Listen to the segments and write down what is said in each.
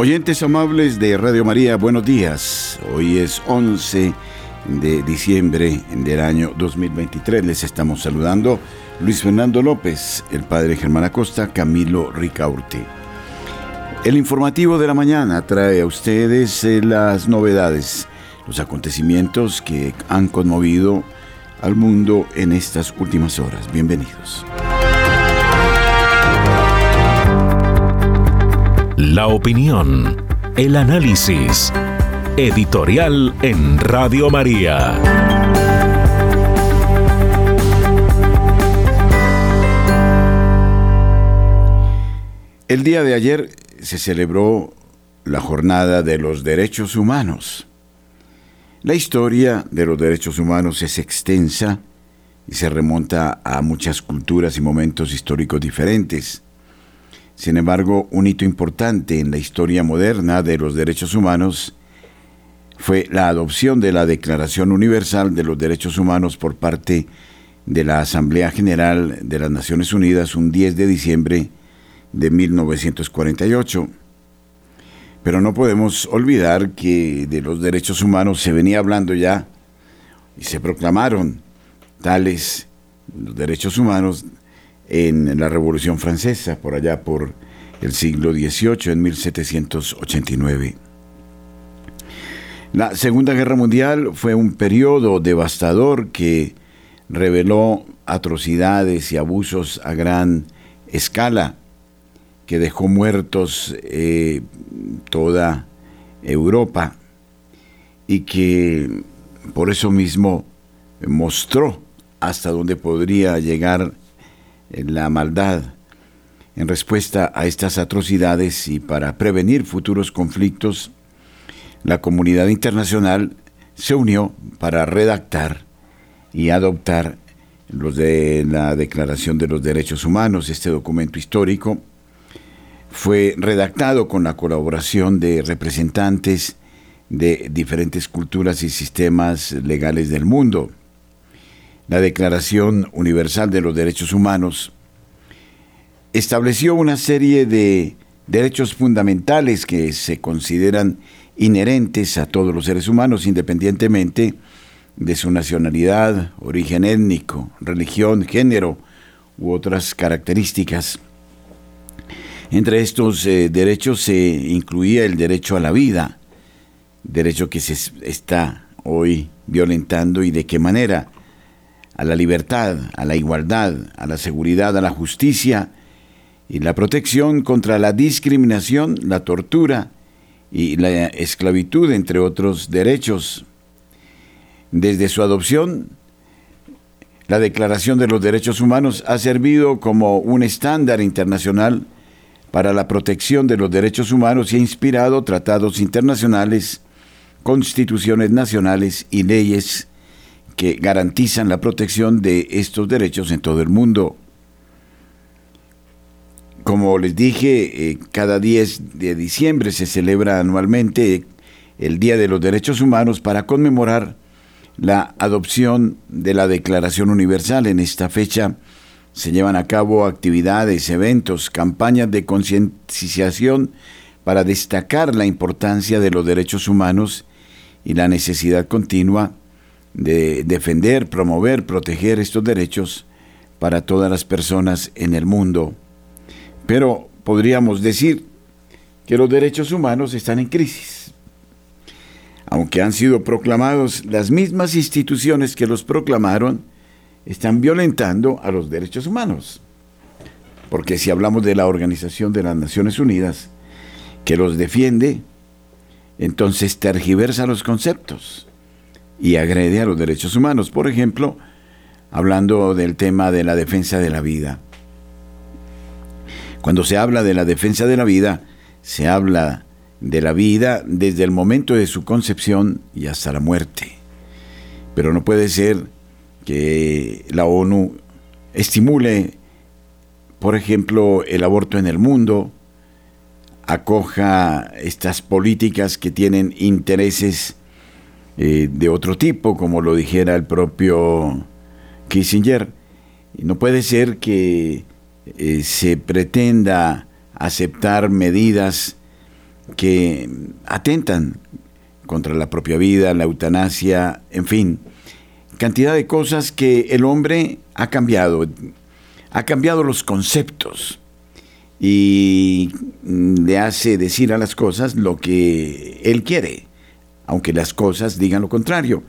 Oyentes amables de Radio María, buenos días. Hoy es 11 de diciembre del año 2023. Les estamos saludando Luis Fernando López, el padre Germán Acosta, Camilo Ricaurte. El informativo de la mañana trae a ustedes eh, las novedades, los acontecimientos que han conmovido al mundo en estas últimas horas. Bienvenidos. La opinión, el análisis. Editorial en Radio María. El día de ayer se celebró la Jornada de los Derechos Humanos. La historia de los derechos humanos es extensa y se remonta a muchas culturas y momentos históricos diferentes. Sin embargo, un hito importante en la historia moderna de los derechos humanos fue la adopción de la Declaración Universal de los Derechos Humanos por parte de la Asamblea General de las Naciones Unidas un 10 de diciembre de 1948. Pero no podemos olvidar que de los derechos humanos se venía hablando ya y se proclamaron tales los derechos humanos en la Revolución Francesa, por allá por el siglo XVIII, en 1789. La Segunda Guerra Mundial fue un periodo devastador que reveló atrocidades y abusos a gran escala, que dejó muertos eh, toda Europa y que por eso mismo mostró hasta dónde podría llegar la maldad. En respuesta a estas atrocidades y para prevenir futuros conflictos, la comunidad internacional se unió para redactar y adoptar los de la Declaración de los Derechos Humanos. Este documento histórico fue redactado con la colaboración de representantes de diferentes culturas y sistemas legales del mundo la Declaración Universal de los Derechos Humanos, estableció una serie de derechos fundamentales que se consideran inherentes a todos los seres humanos, independientemente de su nacionalidad, origen étnico, religión, género u otras características. Entre estos eh, derechos se incluía el derecho a la vida, derecho que se está hoy violentando y de qué manera a la libertad, a la igualdad, a la seguridad, a la justicia y la protección contra la discriminación, la tortura y la esclavitud, entre otros derechos. Desde su adopción, la Declaración de los Derechos Humanos ha servido como un estándar internacional para la protección de los derechos humanos y ha inspirado tratados internacionales, constituciones nacionales y leyes que garantizan la protección de estos derechos en todo el mundo. Como les dije, eh, cada 10 de diciembre se celebra anualmente el Día de los Derechos Humanos para conmemorar la adopción de la Declaración Universal. En esta fecha se llevan a cabo actividades, eventos, campañas de concienciación para destacar la importancia de los derechos humanos y la necesidad continua de defender, promover, proteger estos derechos para todas las personas en el mundo. Pero podríamos decir que los derechos humanos están en crisis. Aunque han sido proclamados, las mismas instituciones que los proclamaron están violentando a los derechos humanos. Porque si hablamos de la Organización de las Naciones Unidas, que los defiende, entonces tergiversa los conceptos y agrede a los derechos humanos. Por ejemplo, hablando del tema de la defensa de la vida. Cuando se habla de la defensa de la vida, se habla de la vida desde el momento de su concepción y hasta la muerte. Pero no puede ser que la ONU estimule, por ejemplo, el aborto en el mundo, acoja estas políticas que tienen intereses eh, de otro tipo, como lo dijera el propio Kissinger. No puede ser que eh, se pretenda aceptar medidas que atentan contra la propia vida, la eutanasia, en fin, cantidad de cosas que el hombre ha cambiado, ha cambiado los conceptos y le hace decir a las cosas lo que él quiere, aunque las cosas digan lo contrario.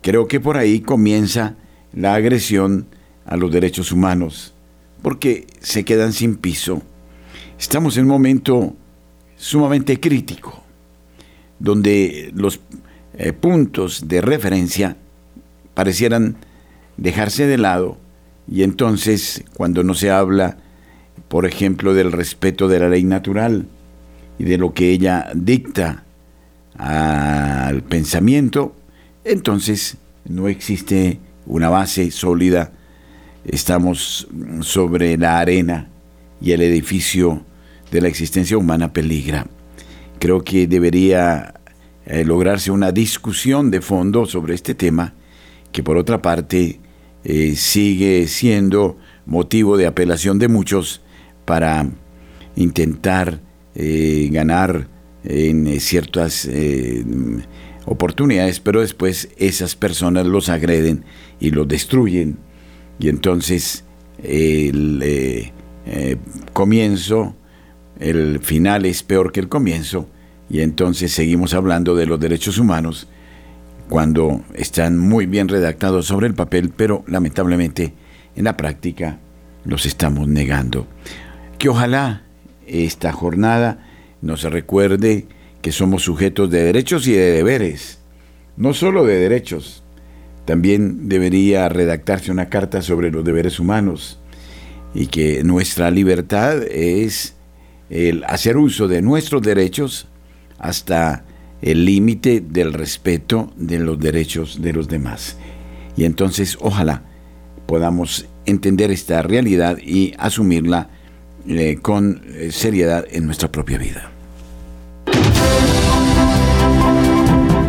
Creo que por ahí comienza la agresión a los derechos humanos, porque se quedan sin piso. Estamos en un momento sumamente crítico, donde los eh, puntos de referencia parecieran dejarse de lado y entonces cuando no se habla, por ejemplo, del respeto de la ley natural y de lo que ella dicta al pensamiento, entonces no existe una base sólida, estamos sobre la arena y el edificio de la existencia humana peligra. Creo que debería eh, lograrse una discusión de fondo sobre este tema, que por otra parte eh, sigue siendo motivo de apelación de muchos para intentar eh, ganar en ciertas oportunidades, pero después esas personas los agreden y los destruyen. Y entonces el comienzo el final es peor que el comienzo y entonces seguimos hablando de los derechos humanos cuando están muy bien redactados sobre el papel, pero lamentablemente en la práctica los estamos negando. Que ojalá esta jornada nos recuerde que somos sujetos de derechos y de deberes, no solo de derechos. También debería redactarse una carta sobre los deberes humanos y que nuestra libertad es el hacer uso de nuestros derechos hasta el límite del respeto de los derechos de los demás. Y entonces ojalá podamos entender esta realidad y asumirla eh, con seriedad en nuestra propia vida.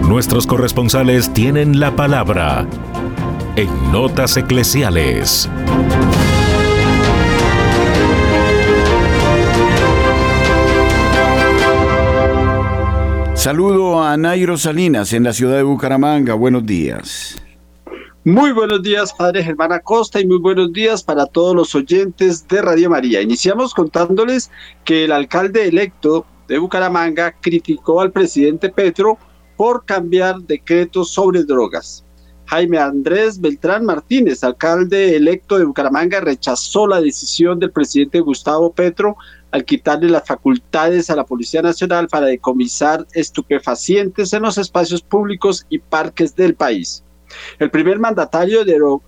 Nuestros corresponsales tienen la palabra en Notas Eclesiales. Saludo a Nairo Salinas en la ciudad de Bucaramanga. Buenos días. Muy buenos días, Padre Germán Acosta, y muy buenos días para todos los oyentes de Radio María. Iniciamos contándoles que el alcalde electo de Bucaramanga criticó al presidente Petro por cambiar decretos sobre drogas. Jaime Andrés Beltrán Martínez, alcalde electo de Bucaramanga, rechazó la decisión del presidente Gustavo Petro al quitarle las facultades a la Policía Nacional para decomisar estupefacientes en los espacios públicos y parques del país. El primer mandatario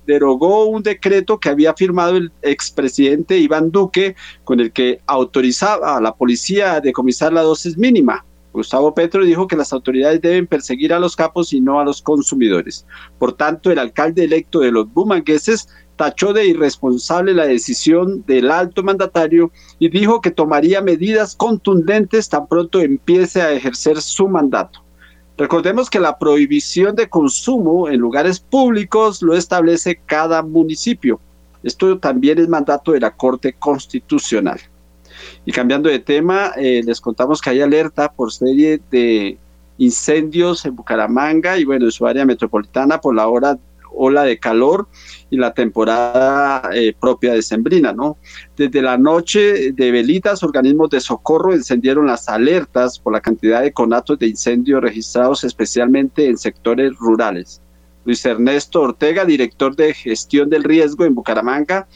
derogó un decreto que había firmado el expresidente Iván Duque con el que autorizaba a la policía a decomisar la dosis mínima. Gustavo Petro dijo que las autoridades deben perseguir a los capos y no a los consumidores. Por tanto, el alcalde electo de los bumangueses tachó de irresponsable la decisión del alto mandatario y dijo que tomaría medidas contundentes tan pronto empiece a ejercer su mandato. Recordemos que la prohibición de consumo en lugares públicos lo establece cada municipio. Esto también es mandato de la Corte Constitucional. Y cambiando de tema, eh, les contamos que hay alerta por serie de incendios en Bucaramanga y bueno, en su área metropolitana por la hora ola de calor y la temporada eh, propia de Sembrina, ¿no? Desde la noche de velitas, organismos de socorro encendieron las alertas por la cantidad de conatos de incendio registrados especialmente en sectores rurales. Luis Ernesto Ortega, director de gestión del riesgo en Bucaramanga,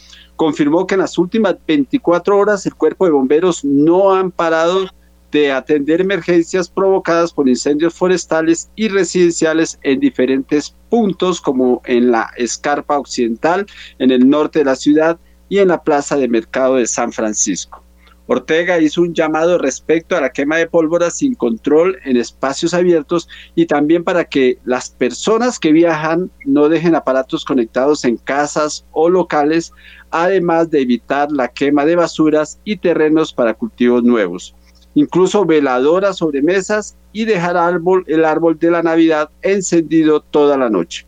confirmó que en las últimas 24 horas el cuerpo de bomberos no han parado de atender emergencias provocadas por incendios forestales y residenciales en diferentes puntos como en la Escarpa Occidental, en el norte de la ciudad y en la Plaza de Mercado de San Francisco. Ortega hizo un llamado respecto a la quema de pólvora sin control en espacios abiertos y también para que las personas que viajan no dejen aparatos conectados en casas o locales, además de evitar la quema de basuras y terrenos para cultivos nuevos. Incluso veladoras sobre mesas y dejar árbol, el árbol de la Navidad encendido toda la noche.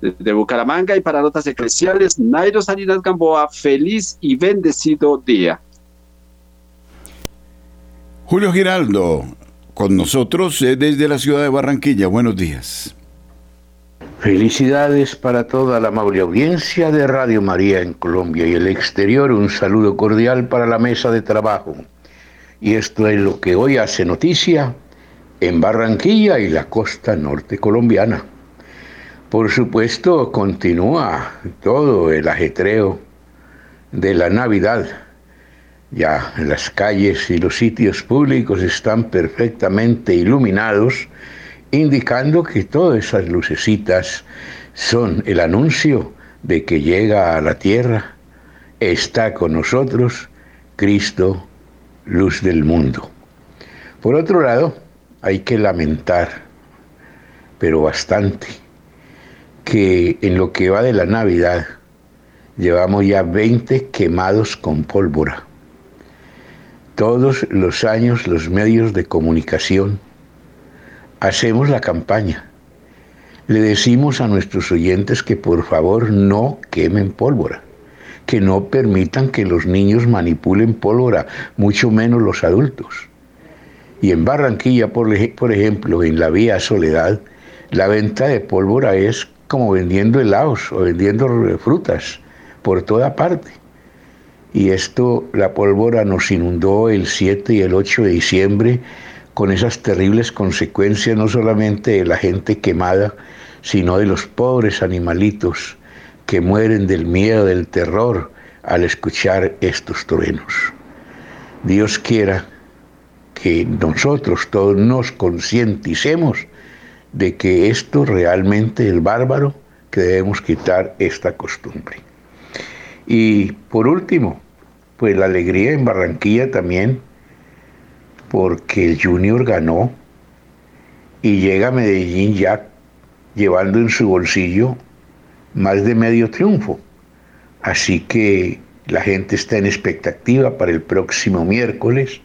Desde Bucaramanga y para notas eclesiales, Nairo Salinas Gamboa, feliz y bendecido día. Julio Giraldo, con nosotros eh, desde la ciudad de Barranquilla. Buenos días. Felicidades para toda la amable audiencia de Radio María en Colombia y el exterior. Un saludo cordial para la mesa de trabajo. Y esto es lo que hoy hace noticia en Barranquilla y la costa norte colombiana. Por supuesto, continúa todo el ajetreo de la Navidad. Ya las calles y los sitios públicos están perfectamente iluminados, indicando que todas esas lucecitas son el anuncio de que llega a la tierra, está con nosotros Cristo, luz del mundo. Por otro lado, hay que lamentar, pero bastante, que en lo que va de la Navidad llevamos ya 20 quemados con pólvora. Todos los años los medios de comunicación hacemos la campaña. Le decimos a nuestros oyentes que por favor no quemen pólvora, que no permitan que los niños manipulen pólvora, mucho menos los adultos. Y en Barranquilla, por, ejemplo, en la vía Soledad, la venta de pólvora es como vendiendo helados o vendiendo frutas por toda parte. Y esto, la pólvora nos inundó el 7 y el 8 de diciembre con esas terribles consecuencias no solamente de la gente quemada, sino de los pobres animalitos que mueren del miedo, del terror al escuchar estos truenos. Dios quiera que nosotros todos nos concienticemos de que esto realmente es bárbaro, que debemos quitar esta costumbre. Y por último, pues la alegría en Barranquilla también, porque el Junior ganó y llega a Medellín ya llevando en su bolsillo más de medio triunfo. Así que la gente está en expectativa para el próximo miércoles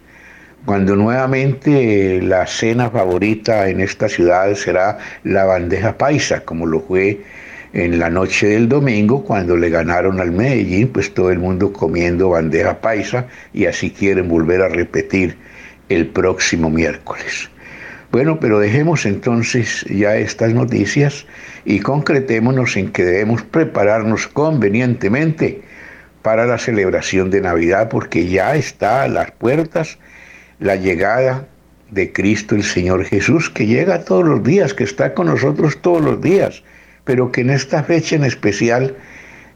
cuando nuevamente la cena favorita en esta ciudad será la bandeja paisa, como lo fue en la noche del domingo cuando le ganaron al Medellín, pues todo el mundo comiendo bandeja paisa y así quieren volver a repetir el próximo miércoles. Bueno, pero dejemos entonces ya estas noticias y concretémonos en que debemos prepararnos convenientemente para la celebración de Navidad porque ya está a las puertas la llegada de Cristo el Señor Jesús, que llega todos los días, que está con nosotros todos los días, pero que en esta fecha en especial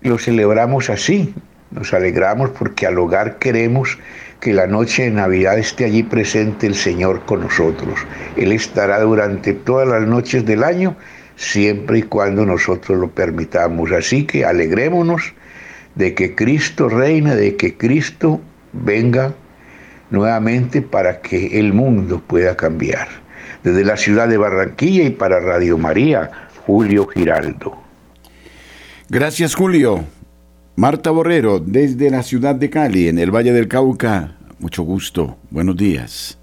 lo celebramos así. Nos alegramos porque al hogar queremos que la noche de Navidad esté allí presente el Señor con nosotros. Él estará durante todas las noches del año, siempre y cuando nosotros lo permitamos. Así que alegrémonos de que Cristo reina, de que Cristo venga nuevamente para que el mundo pueda cambiar. Desde la ciudad de Barranquilla y para Radio María, Julio Giraldo. Gracias, Julio. Marta Borrero, desde la ciudad de Cali, en el Valle del Cauca. Mucho gusto. Buenos días.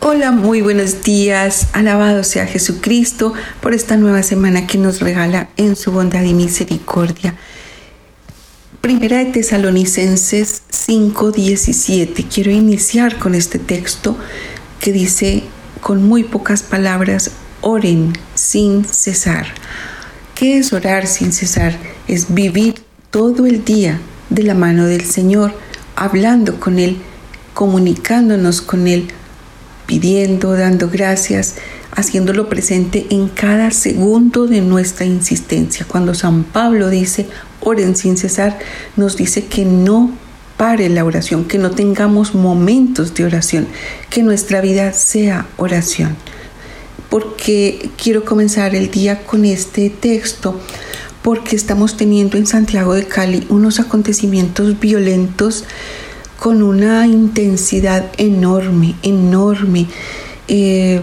Hola, muy buenos días. Alabado sea Jesucristo por esta nueva semana que nos regala en su bondad y misericordia. Primera de Tesalonicenses 5:17. Quiero iniciar con este texto que dice con muy pocas palabras, oren sin cesar. ¿Qué es orar sin cesar? Es vivir todo el día de la mano del Señor, hablando con Él, comunicándonos con Él, pidiendo, dando gracias, haciéndolo presente en cada segundo de nuestra insistencia. Cuando San Pablo dice, oren sin cesar, nos dice que no pare la oración, que no tengamos momentos de oración, que nuestra vida sea oración. Porque quiero comenzar el día con este texto, porque estamos teniendo en Santiago de Cali unos acontecimientos violentos con una intensidad enorme, enorme. Eh,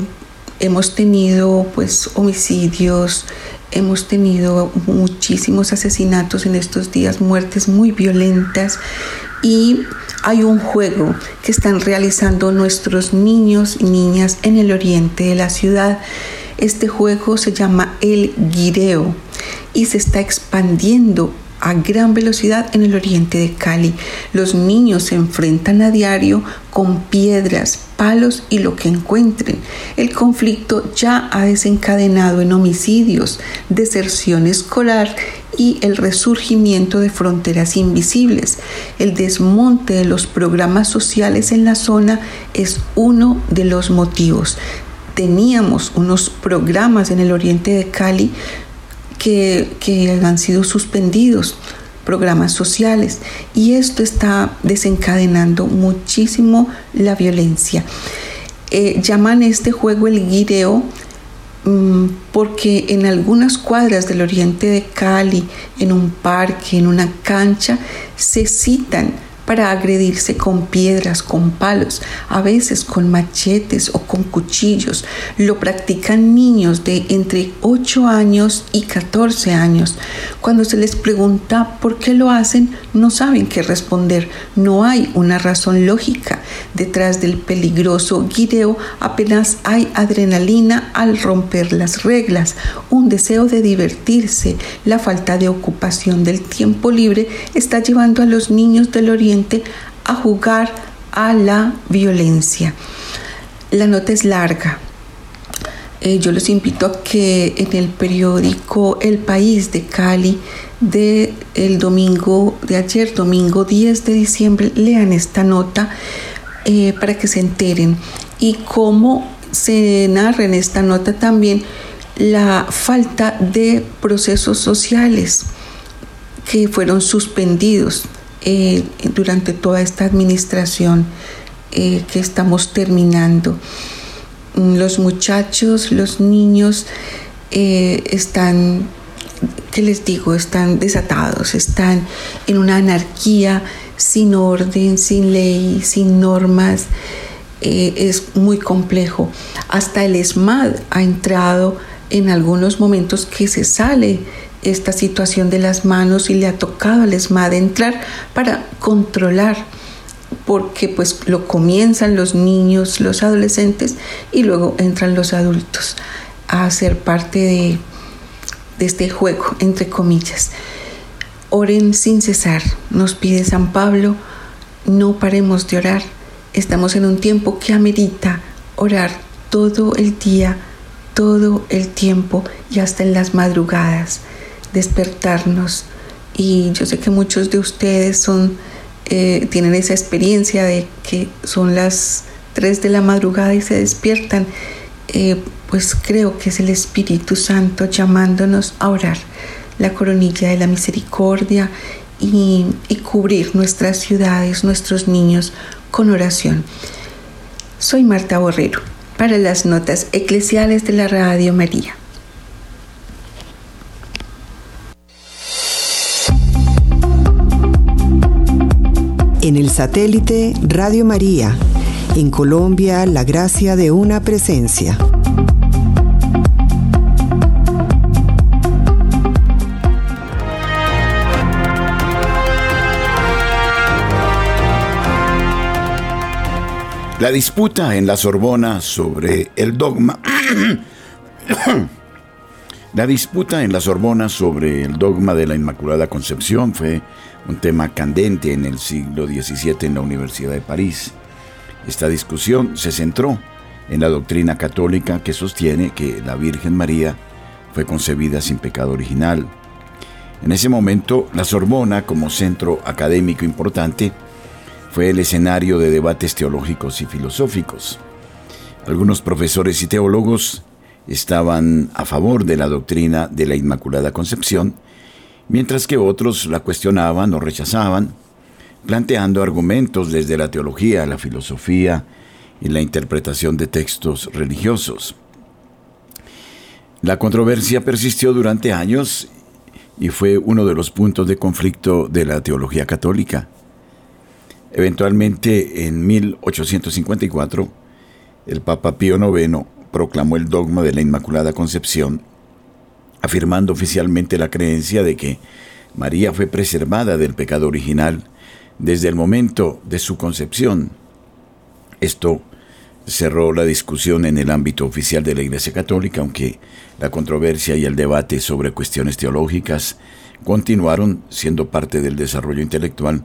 hemos tenido pues homicidios, hemos tenido muchísimos asesinatos en estos días, muertes muy violentas y hay un juego que están realizando nuestros niños y niñas en el oriente de la ciudad. Este juego se llama el guireo y se está expandiendo a gran velocidad en el oriente de Cali. Los niños se enfrentan a diario con piedras, palos y lo que encuentren. El conflicto ya ha desencadenado en homicidios, deserción escolar y el resurgimiento de fronteras invisibles. El desmonte de los programas sociales en la zona es uno de los motivos. Teníamos unos programas en el oriente de Cali que, han sido suspendidos programas sociales y esto está desencadenando muchísimo la violencia. Eh, llaman este juego el guireo mm, porque en algunas cuadras del oriente de Cali, en un parque, en una cancha, se citan para agredirse con piedras, con palos, a veces con machetes o con cuchillos. Lo practican niños de entre 8 años y 14 años. Cuando se les pregunta por qué lo hacen, no saben qué responder. No hay una razón lógica. Detrás del peligroso guideo apenas hay adrenalina al romper las reglas, un deseo de divertirse, la falta de ocupación del tiempo libre está llevando a los niños del oriente a jugar a la violencia. La nota es larga. Eh, yo los invito a que en el periódico El País de Cali de el domingo de ayer, domingo 10 de diciembre, lean esta nota eh, para que se enteren y cómo se narra en esta nota también la falta de procesos sociales que fueron suspendidos eh, durante toda esta administración eh, que estamos terminando. Los muchachos, los niños eh, están, ¿qué les digo? Están desatados, están en una anarquía sin orden, sin ley, sin normas. es muy complejo. Hasta el ESMAD ha entrado en algunos momentos que se sale esta situación de las manos y le ha tocado al ESMAD entrar para controlar porque pues lo comienzan los niños, los adolescentes y luego entran los adultos a ser parte de, de este juego, entre comillas. Oren sin cesar, nos pide San Pablo, no paremos de orar. Estamos en un tiempo que amerita orar todo el día, todo el tiempo y hasta en las madrugadas despertarnos. Y yo sé que muchos de ustedes son, eh, tienen esa experiencia de que son las 3 de la madrugada y se despiertan. Eh, pues creo que es el Espíritu Santo llamándonos a orar la coronilla de la misericordia y, y cubrir nuestras ciudades, nuestros niños con oración. Soy Marta Borrero para las notas eclesiales de la Radio María. En el satélite Radio María. En Colombia, la gracia de una presencia. La disputa en la Sorbona sobre el dogma. la disputa en la Sorbona sobre el dogma de la Inmaculada Concepción fue un tema candente en el siglo XVII en la Universidad de París. Esta discusión se centró en la doctrina católica que sostiene que la Virgen María fue concebida sin pecado original. En ese momento, la Sorbona, como centro académico importante, fue el escenario de debates teológicos y filosóficos. Algunos profesores y teólogos estaban a favor de la doctrina de la Inmaculada Concepción mientras que otros la cuestionaban o rechazaban, planteando argumentos desde la teología, la filosofía y la interpretación de textos religiosos. La controversia persistió durante años y fue uno de los puntos de conflicto de la teología católica. Eventualmente, en 1854, el Papa Pío IX proclamó el dogma de la Inmaculada Concepción, afirmando oficialmente la creencia de que María fue preservada del pecado original desde el momento de su concepción. Esto cerró la discusión en el ámbito oficial de la Iglesia Católica, aunque la controversia y el debate sobre cuestiones teológicas continuaron siendo parte del desarrollo intelectual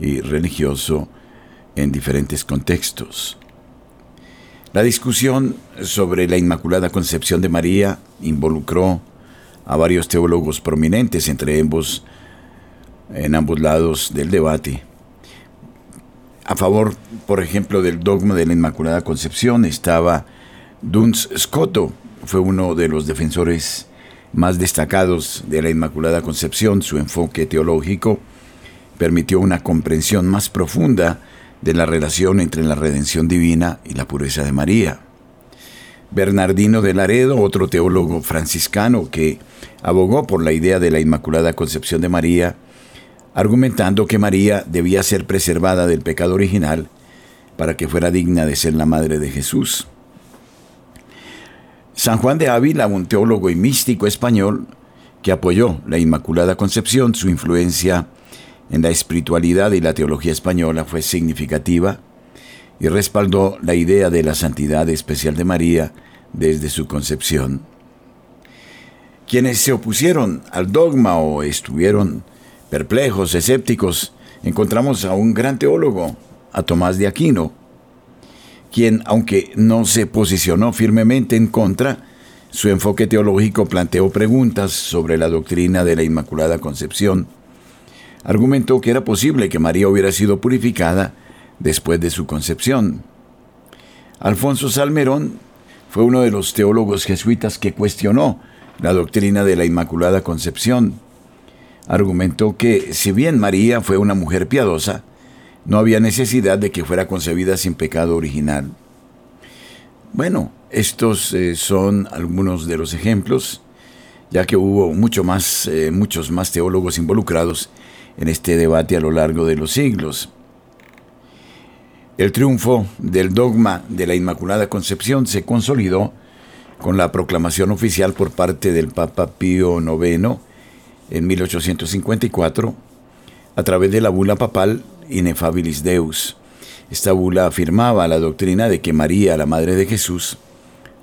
y religioso en diferentes contextos. La discusión sobre la Inmaculada Concepción de María involucró a varios teólogos prominentes entre ambos en ambos lados del debate. A favor, por ejemplo, del dogma de la Inmaculada Concepción estaba Duns Scotto, fue uno de los defensores más destacados de la Inmaculada Concepción. Su enfoque teológico permitió una comprensión más profunda de la relación entre la redención divina y la pureza de María. Bernardino de Laredo, otro teólogo franciscano que abogó por la idea de la Inmaculada Concepción de María, argumentando que María debía ser preservada del pecado original para que fuera digna de ser la madre de Jesús. San Juan de Ávila, un teólogo y místico español que apoyó la Inmaculada Concepción, su influencia en la espiritualidad y la teología española fue significativa y respaldó la idea de la santidad especial de María desde su concepción. Quienes se opusieron al dogma o estuvieron perplejos, escépticos, encontramos a un gran teólogo, a Tomás de Aquino, quien, aunque no se posicionó firmemente en contra, su enfoque teológico planteó preguntas sobre la doctrina de la Inmaculada Concepción. Argumentó que era posible que María hubiera sido purificada después de su concepción. Alfonso Salmerón fue uno de los teólogos jesuitas que cuestionó la doctrina de la Inmaculada Concepción argumentó que si bien María fue una mujer piadosa, no había necesidad de que fuera concebida sin pecado original. Bueno, estos eh, son algunos de los ejemplos, ya que hubo mucho más, eh, muchos más teólogos involucrados en este debate a lo largo de los siglos. El triunfo del dogma de la Inmaculada Concepción se consolidó con la proclamación oficial por parte del Papa Pío IX en 1854 a través de la bula papal Inefabilis Deus. Esta bula afirmaba la doctrina de que María, la Madre de Jesús,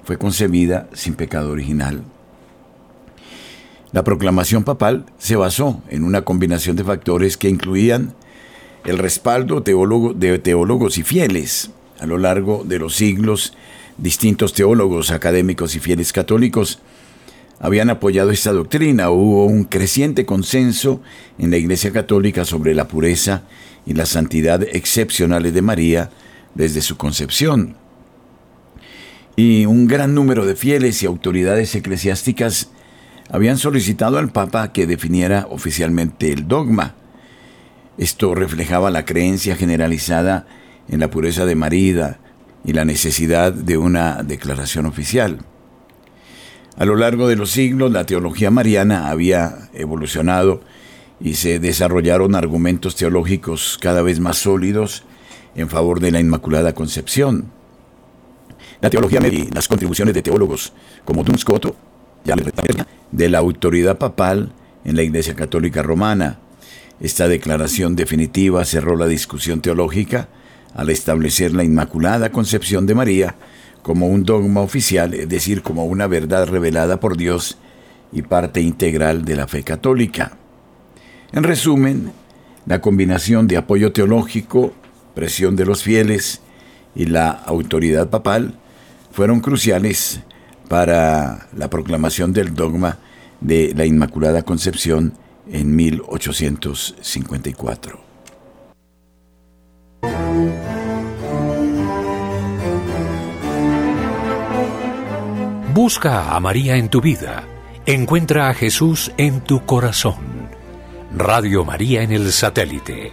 fue concebida sin pecado original. La proclamación papal se basó en una combinación de factores que incluían el respaldo de teólogos y fieles. A lo largo de los siglos, distintos teólogos, académicos y fieles católicos habían apoyado esta doctrina. Hubo un creciente consenso en la Iglesia Católica sobre la pureza y la santidad excepcionales de María desde su concepción. Y un gran número de fieles y autoridades eclesiásticas habían solicitado al Papa que definiera oficialmente el dogma. Esto reflejaba la creencia generalizada en la pureza de María y la necesidad de una declaración oficial. A lo largo de los siglos, la teología mariana había evolucionado y se desarrollaron argumentos teológicos cada vez más sólidos en favor de la Inmaculada Concepción. La teología y las contribuciones de teólogos como Duns Scoto, de la autoridad papal en la Iglesia Católica Romana. Esta declaración definitiva cerró la discusión teológica al establecer la Inmaculada Concepción de María como un dogma oficial, es decir, como una verdad revelada por Dios y parte integral de la fe católica. En resumen, la combinación de apoyo teológico, presión de los fieles y la autoridad papal fueron cruciales para la proclamación del dogma de la Inmaculada Concepción en 1854. Busca a María en tu vida. Encuentra a Jesús en tu corazón. Radio María en el satélite.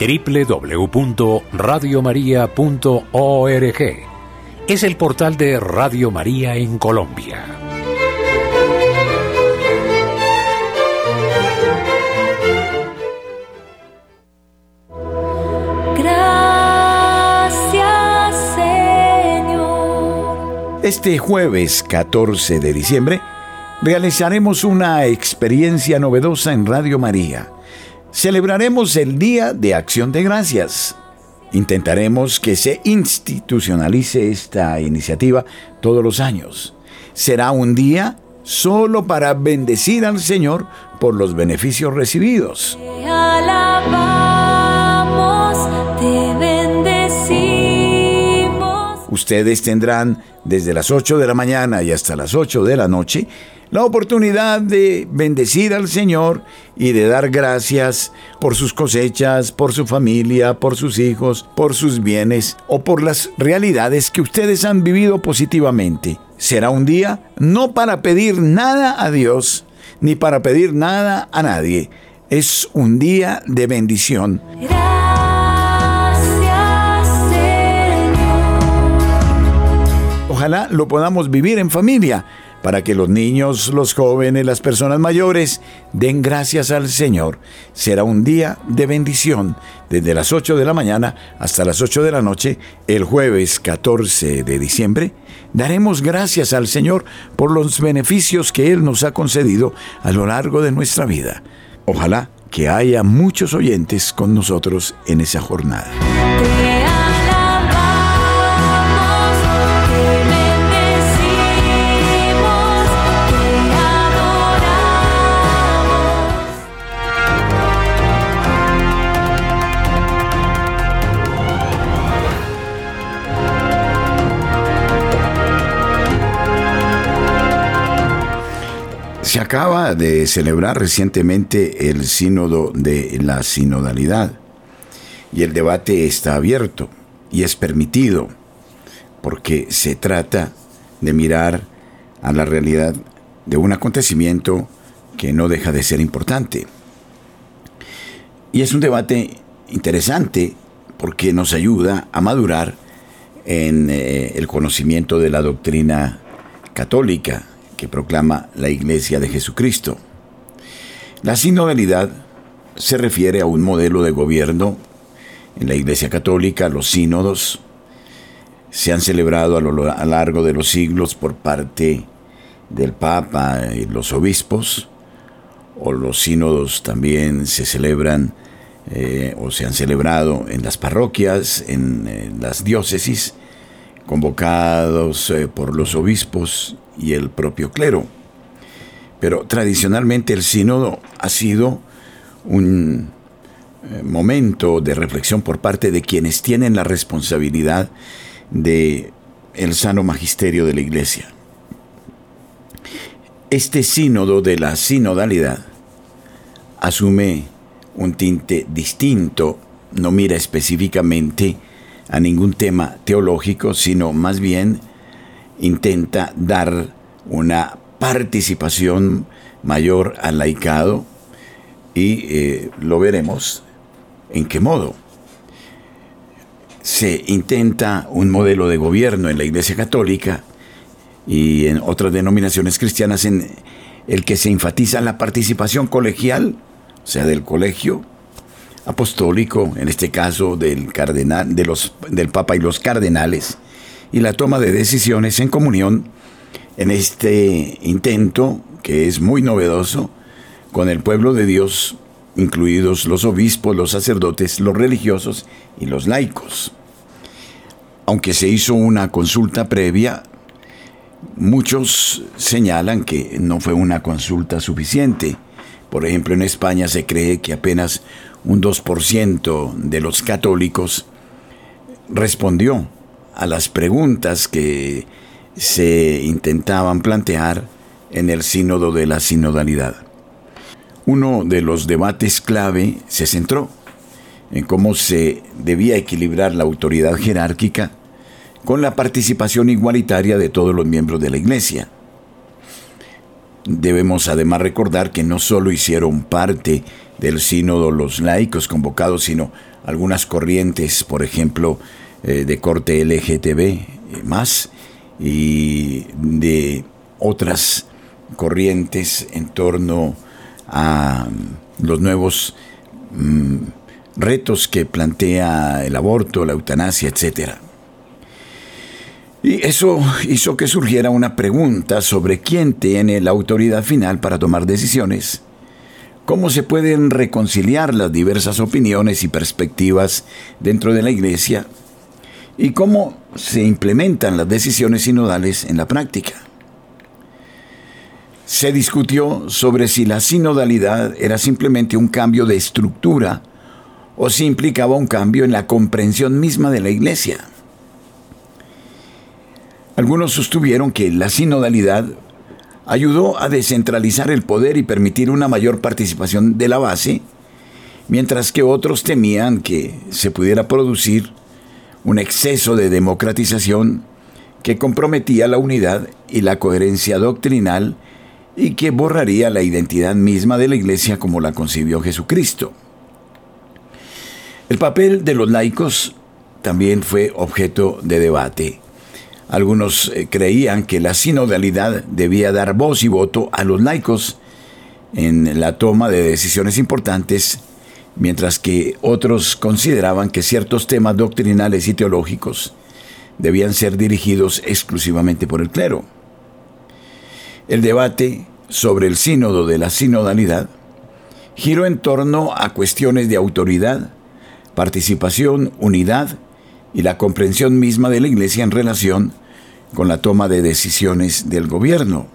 www.radiomaria.org. Es el portal de Radio María en Colombia. Este jueves 14 de diciembre realizaremos una experiencia novedosa en Radio María. Celebraremos el Día de Acción de Gracias. Intentaremos que se institucionalice esta iniciativa todos los años. Será un día solo para bendecir al Señor por los beneficios recibidos. Ustedes tendrán desde las 8 de la mañana y hasta las 8 de la noche la oportunidad de bendecir al Señor y de dar gracias por sus cosechas, por su familia, por sus hijos, por sus bienes o por las realidades que ustedes han vivido positivamente. Será un día no para pedir nada a Dios ni para pedir nada a nadie. Es un día de bendición. Gracias, Ojalá lo podamos vivir en familia para que los niños, los jóvenes, las personas mayores den gracias al Señor. Será un día de bendición desde las 8 de la mañana hasta las 8 de la noche, el jueves 14 de diciembre. Daremos gracias al Señor por los beneficios que Él nos ha concedido a lo largo de nuestra vida. Ojalá que haya muchos oyentes con nosotros en esa jornada. Se acaba de celebrar recientemente el sínodo de la sinodalidad y el debate está abierto y es permitido porque se trata de mirar a la realidad de un acontecimiento que no deja de ser importante. Y es un debate interesante porque nos ayuda a madurar en eh, el conocimiento de la doctrina católica que proclama la Iglesia de Jesucristo. La sinodalidad se refiere a un modelo de gobierno en la Iglesia Católica, los sínodos se han celebrado a lo largo de los siglos por parte del Papa y los obispos, o los sínodos también se celebran eh, o se han celebrado en las parroquias, en, en las diócesis, convocados eh, por los obispos y el propio clero. Pero tradicionalmente el sínodo ha sido un eh, momento de reflexión por parte de quienes tienen la responsabilidad de el sano magisterio de la Iglesia. Este sínodo de la sinodalidad asume un tinte distinto, no mira específicamente a ningún tema teológico, sino más bien intenta dar una participación mayor al laicado y eh, lo veremos en qué modo. Se intenta un modelo de gobierno en la Iglesia Católica y en otras denominaciones cristianas en el que se enfatiza la participación colegial, o sea, del colegio apostólico, en este caso del cardenal, de los, del Papa y los cardenales, y la toma de decisiones en comunión en este intento que es muy novedoso con el pueblo de Dios, incluidos los obispos, los sacerdotes, los religiosos y los laicos. Aunque se hizo una consulta previa, muchos señalan que no fue una consulta suficiente. Por ejemplo, en España se cree que apenas un 2% de los católicos respondió a las preguntas que se intentaban plantear en el sínodo de la sinodalidad. Uno de los debates clave se centró en cómo se debía equilibrar la autoridad jerárquica con la participación igualitaria de todos los miembros de la Iglesia. Debemos además recordar que no solo hicieron parte del sínodo los laicos convocados, sino algunas corrientes, por ejemplo, eh, de corte LGTB eh, más, y de otras corrientes en torno a mm, los nuevos mm, retos que plantea el aborto, la eutanasia, etc. Y eso hizo que surgiera una pregunta sobre quién tiene la autoridad final para tomar decisiones, cómo se pueden reconciliar las diversas opiniones y perspectivas dentro de la Iglesia y cómo se implementan las decisiones sinodales en la práctica. Se discutió sobre si la sinodalidad era simplemente un cambio de estructura o si implicaba un cambio en la comprensión misma de la Iglesia. Algunos sostuvieron que la sinodalidad ayudó a descentralizar el poder y permitir una mayor participación de la base, mientras que otros temían que se pudiera producir un exceso de democratización que comprometía la unidad y la coherencia doctrinal y que borraría la identidad misma de la Iglesia como la concibió Jesucristo. El papel de los laicos también fue objeto de debate. Algunos eh, creían que la sinodalidad debía dar voz y voto a los laicos en la toma de decisiones importantes, mientras que otros consideraban que ciertos temas doctrinales y teológicos debían ser dirigidos exclusivamente por el clero. El debate sobre el sínodo de la sinodalidad giró en torno a cuestiones de autoridad, participación, unidad y la comprensión misma de la Iglesia en relación con la toma de decisiones del gobierno.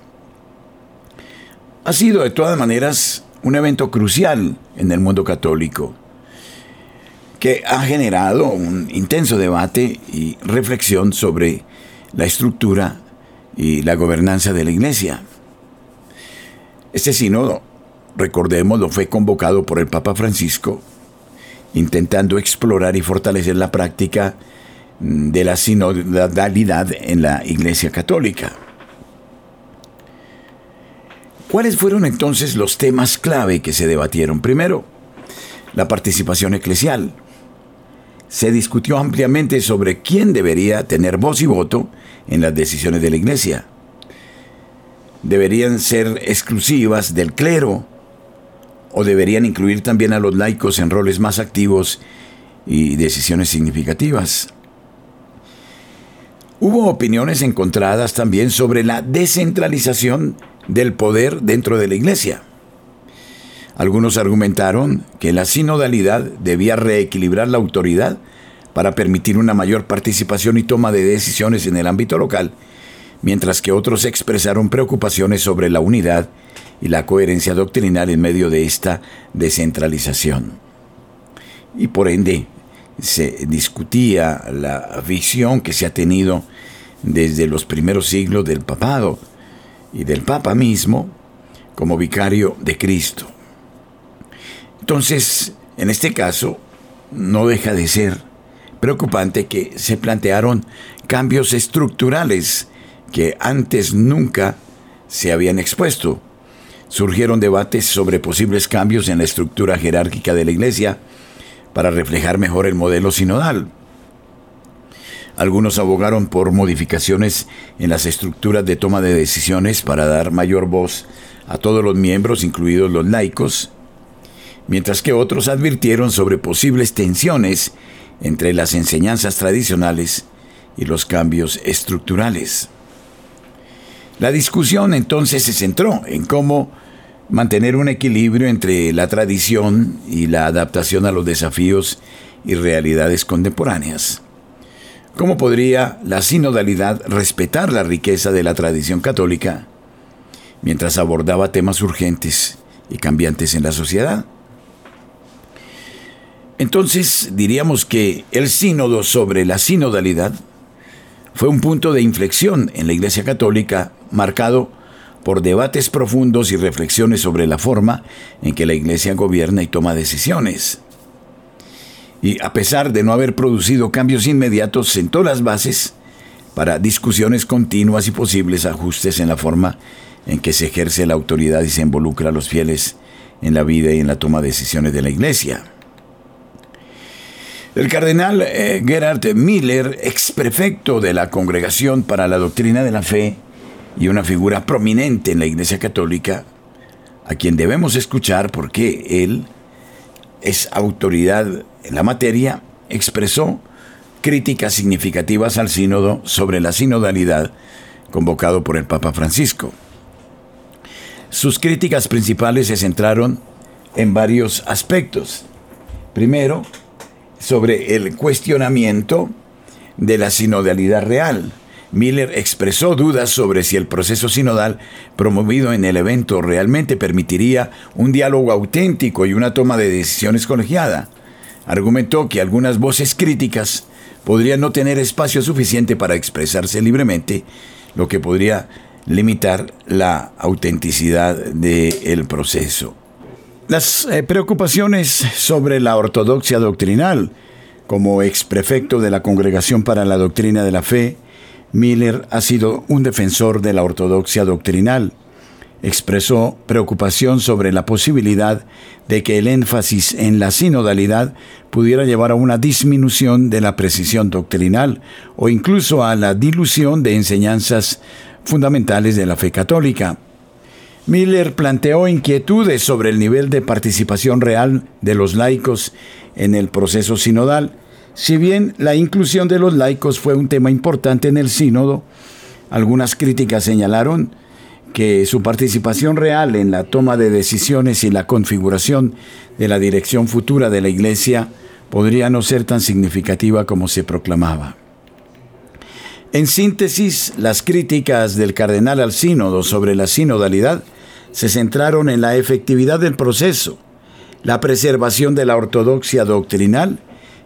Ha sido de todas maneras un evento crucial en el mundo católico que ha generado un intenso debate y reflexión sobre la estructura y la gobernanza de la Iglesia. Este sínodo, recordémoslo, fue convocado por el Papa Francisco, intentando explorar y fortalecer la práctica de la sinodalidad en la Iglesia Católica. ¿Cuáles fueron entonces los temas clave que se debatieron? Primero, la participación eclesial. Se discutió ampliamente sobre quién debería tener voz y voto en las decisiones de la Iglesia. ¿Deberían ser exclusivas del clero o deberían incluir también a los laicos en roles más activos y decisiones significativas? Hubo opiniones encontradas también sobre la descentralización del poder dentro de la Iglesia. Algunos argumentaron que la sinodalidad debía reequilibrar la autoridad para permitir una mayor participación y toma de decisiones en el ámbito local, mientras que otros expresaron preocupaciones sobre la unidad y la coherencia doctrinal en medio de esta descentralización. Y por ende, se discutía la visión que se ha tenido desde los primeros siglos del papado y del papa mismo como vicario de Cristo. Entonces, en este caso, no deja de ser preocupante que se plantearon cambios estructurales que antes nunca se habían expuesto. Surgieron debates sobre posibles cambios en la estructura jerárquica de la Iglesia, para reflejar mejor el modelo sinodal. Algunos abogaron por modificaciones en las estructuras de toma de decisiones para dar mayor voz a todos los miembros, incluidos los laicos, mientras que otros advirtieron sobre posibles tensiones entre las enseñanzas tradicionales y los cambios estructurales. La discusión entonces se centró en cómo mantener un equilibrio entre la tradición y la adaptación a los desafíos y realidades contemporáneas. ¿Cómo podría la sinodalidad respetar la riqueza de la tradición católica mientras abordaba temas urgentes y cambiantes en la sociedad? Entonces diríamos que el sínodo sobre la sinodalidad fue un punto de inflexión en la Iglesia Católica marcado por debates profundos y reflexiones sobre la forma en que la Iglesia gobierna y toma decisiones. Y a pesar de no haber producido cambios inmediatos, sentó las bases para discusiones continuas y posibles ajustes en la forma en que se ejerce la autoridad y se involucra a los fieles en la vida y en la toma de decisiones de la Iglesia. El cardenal eh, Gerhard Miller, ex prefecto de la Congregación para la Doctrina de la Fe, y una figura prominente en la Iglesia Católica, a quien debemos escuchar porque él es autoridad en la materia, expresó críticas significativas al sínodo sobre la sinodalidad convocado por el Papa Francisco. Sus críticas principales se centraron en varios aspectos. Primero, sobre el cuestionamiento de la sinodalidad real. Miller expresó dudas sobre si el proceso sinodal promovido en el evento realmente permitiría un diálogo auténtico y una toma de decisiones colegiada. Argumentó que algunas voces críticas podrían no tener espacio suficiente para expresarse libremente, lo que podría limitar la autenticidad del proceso. Las eh, preocupaciones sobre la ortodoxia doctrinal, como exprefecto de la Congregación para la Doctrina de la Fe, Miller ha sido un defensor de la ortodoxia doctrinal. Expresó preocupación sobre la posibilidad de que el énfasis en la sinodalidad pudiera llevar a una disminución de la precisión doctrinal o incluso a la dilución de enseñanzas fundamentales de la fe católica. Miller planteó inquietudes sobre el nivel de participación real de los laicos en el proceso sinodal. Si bien la inclusión de los laicos fue un tema importante en el sínodo, algunas críticas señalaron que su participación real en la toma de decisiones y la configuración de la dirección futura de la Iglesia podría no ser tan significativa como se proclamaba. En síntesis, las críticas del cardenal al sínodo sobre la sinodalidad se centraron en la efectividad del proceso, la preservación de la ortodoxia doctrinal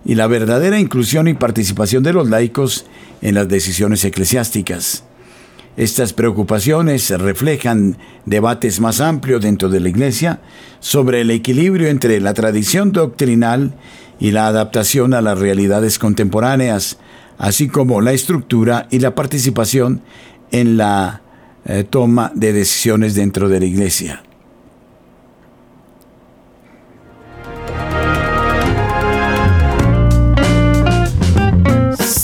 y la verdadera inclusión y participación de los laicos en las decisiones eclesiásticas. Estas preocupaciones reflejan debates más amplios dentro de la Iglesia sobre el equilibrio entre la tradición doctrinal y la adaptación a las realidades contemporáneas, así como la estructura y la participación en la eh, toma de decisiones dentro de la Iglesia.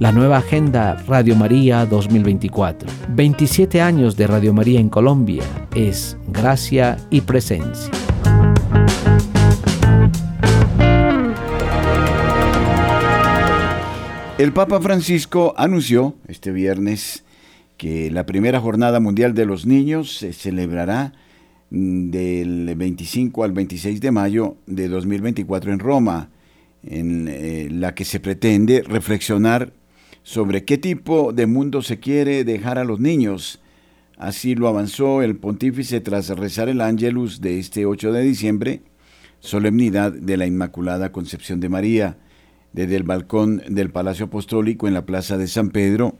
La nueva agenda Radio María 2024. 27 años de Radio María en Colombia es gracia y presencia. El Papa Francisco anunció este viernes que la primera jornada mundial de los niños se celebrará mm, del 25 al 26 de mayo de 2024 en Roma, en eh, la que se pretende reflexionar sobre qué tipo de mundo se quiere dejar a los niños. Así lo avanzó el pontífice tras rezar el Ángelus de este 8 de diciembre, solemnidad de la Inmaculada Concepción de María, desde el balcón del Palacio Apostólico en la Plaza de San Pedro,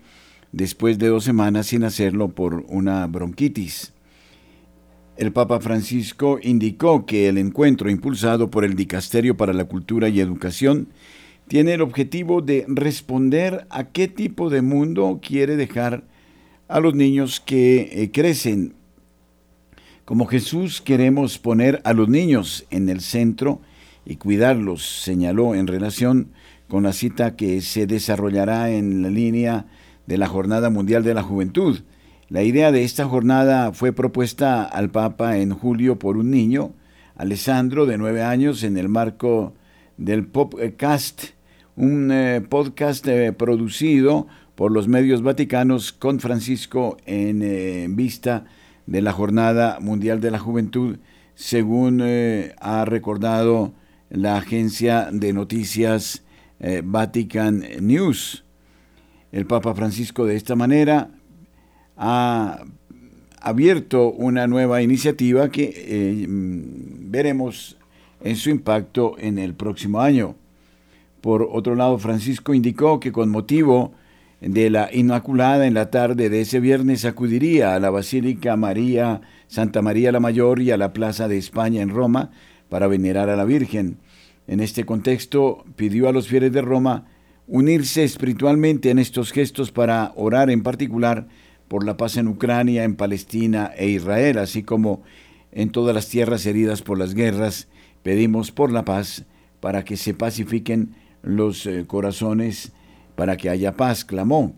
después de dos semanas sin hacerlo por una bronquitis. El Papa Francisco indicó que el encuentro impulsado por el Dicasterio para la Cultura y Educación tiene el objetivo de responder a qué tipo de mundo quiere dejar a los niños que eh, crecen. Como Jesús queremos poner a los niños en el centro y cuidarlos, señaló en relación con la cita que se desarrollará en la línea de la Jornada Mundial de la Juventud. La idea de esta jornada fue propuesta al Papa en julio por un niño, Alessandro, de nueve años, en el marco del Popcast, un eh, podcast eh, producido por los medios vaticanos con Francisco en eh, vista de la Jornada Mundial de la Juventud, según ha recordado la agencia de noticias Vatican News. El Papa Francisco de esta manera ha abierto una nueva iniciativa que mm, veremos en su impacto en el próximo año. Por otro lado, Francisco indicó que con motivo de la Inmaculada en la tarde de ese viernes acudiría a la Basílica María Santa María la Mayor y a la Plaza de España en Roma para venerar a la Virgen. En este contexto pidió a los fieles de Roma unirse espiritualmente en estos gestos para orar en particular por la paz en Ucrania, en Palestina e Israel, así como en todas las tierras heridas por las guerras. Pedimos por la paz para que se pacifiquen los eh, corazones, para que haya paz, clamó.